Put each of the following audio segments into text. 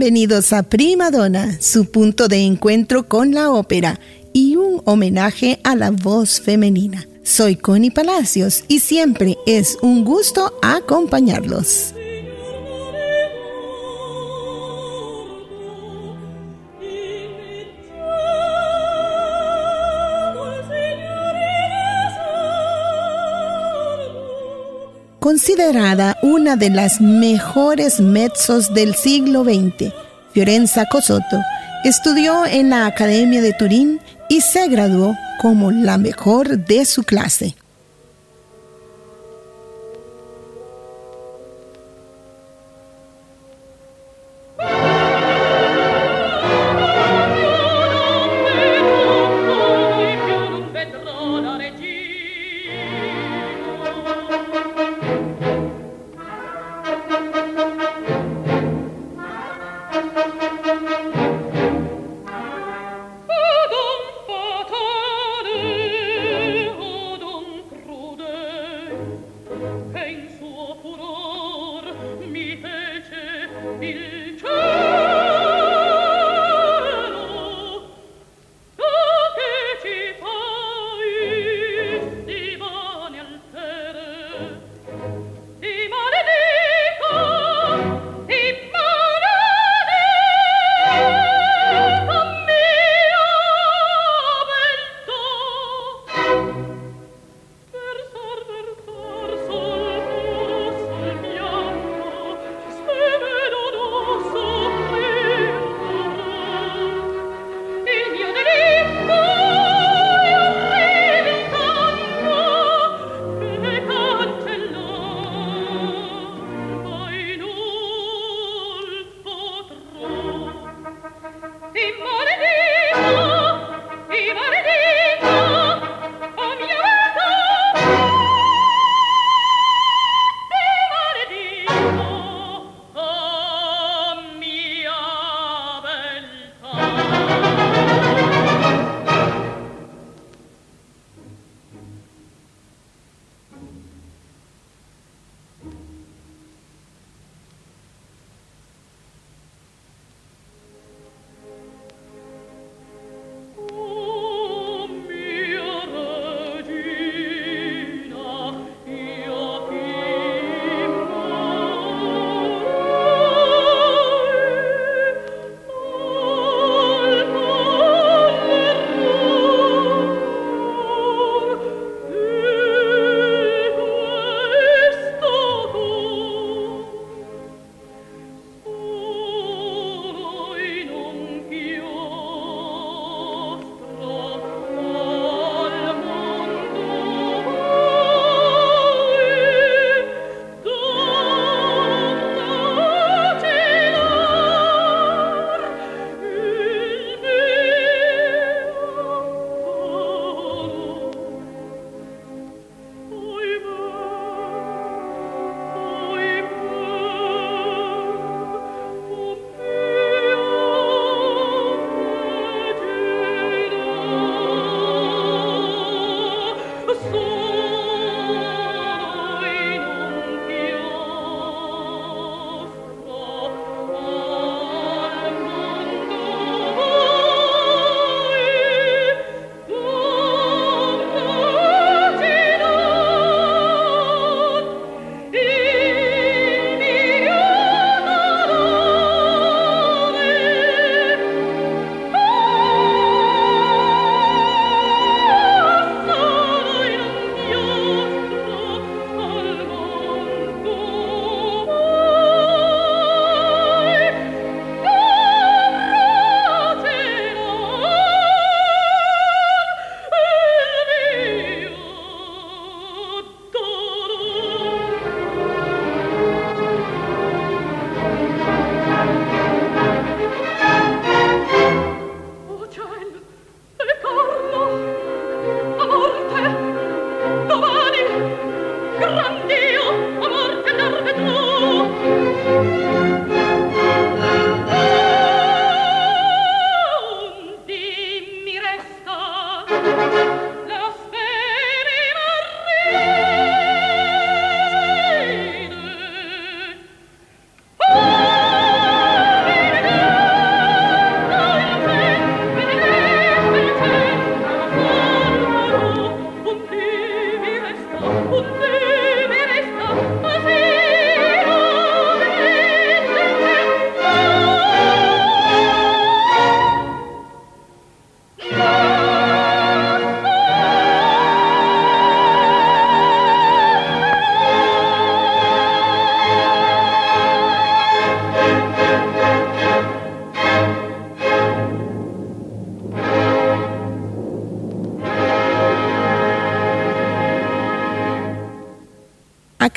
Bienvenidos a Prima Donna, su punto de encuentro con la ópera y un homenaje a la voz femenina. Soy Connie Palacios y siempre es un gusto acompañarlos. Considerada una de las mejores mezzos del siglo XX, Fiorenza Cosotto estudió en la Academia de Turín y se graduó como la mejor de su clase.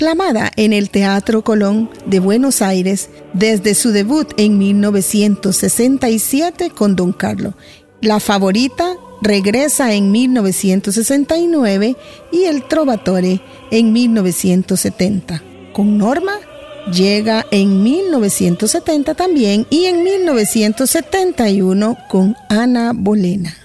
Aclamada en el Teatro Colón de Buenos Aires desde su debut en 1967 con Don Carlo. La favorita regresa en 1969 y El Trovatore en 1970. Con Norma llega en 1970 también y en 1971 con Ana Bolena.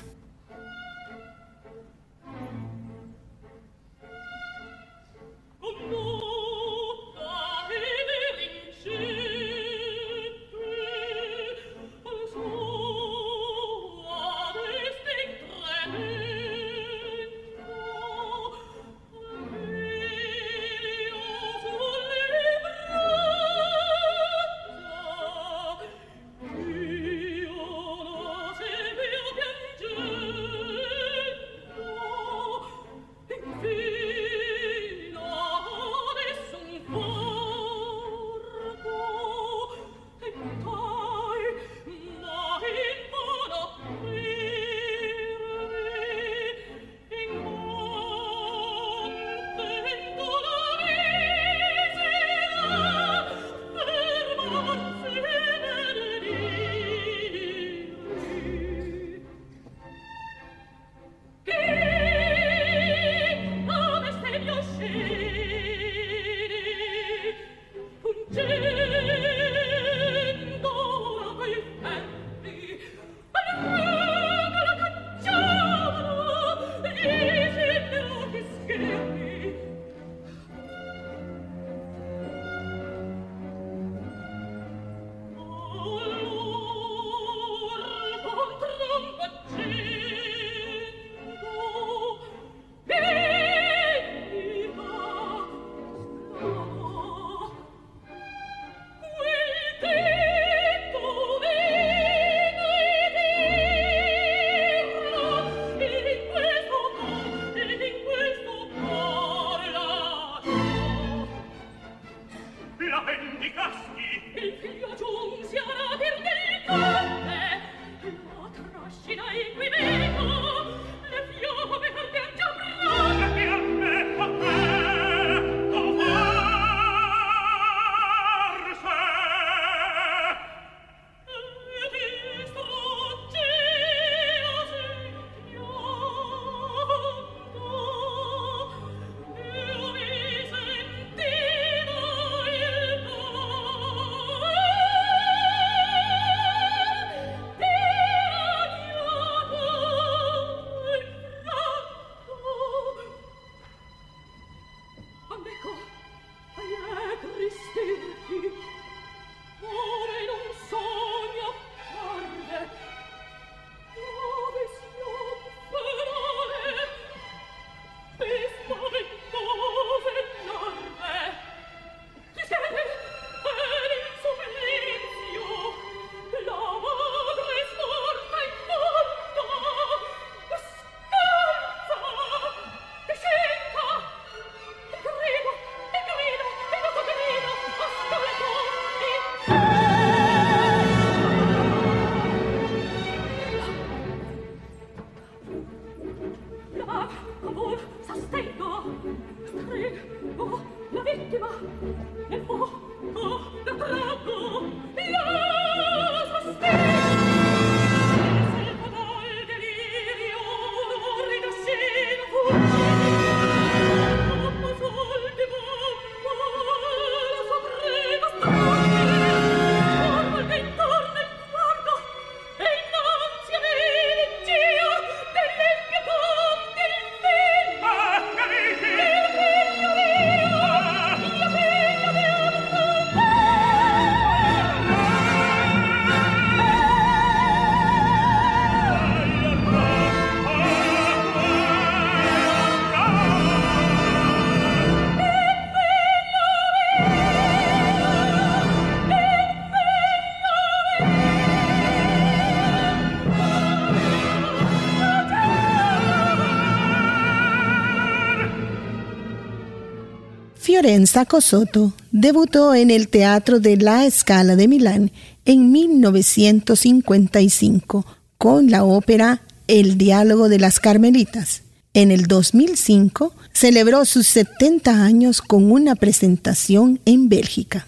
Fiorenza Cosotto debutó en el Teatro de la Scala de Milán en 1955 con la ópera El diálogo de las Carmelitas. En el 2005 celebró sus 70 años con una presentación en Bélgica.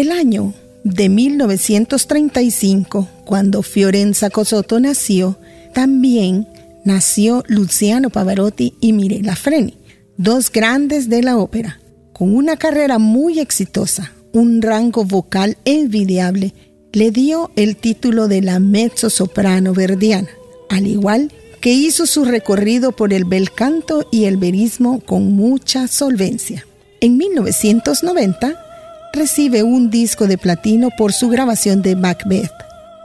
El año de 1935, cuando Fiorenza Cosotto nació, también nació Luciano Pavarotti y Mirella Freni, dos grandes de la ópera, con una carrera muy exitosa, un rango vocal envidiable, le dio el título de la mezzo soprano verdiana, al igual que hizo su recorrido por el bel canto y el verismo con mucha solvencia. En 1990, recibe un disco de platino por su grabación de Macbeth.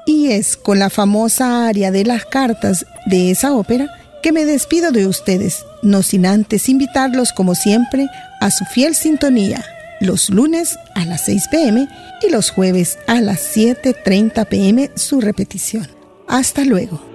Y es con la famosa aria de las cartas de esa ópera que me despido de ustedes, no sin antes invitarlos como siempre a su fiel sintonía, los lunes a las 6 pm y los jueves a las 7.30 pm su repetición. Hasta luego.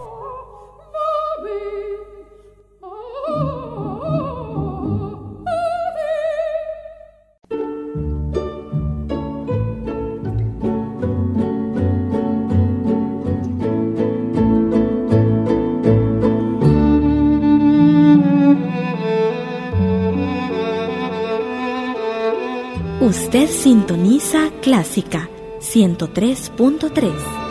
Clásica 103.3.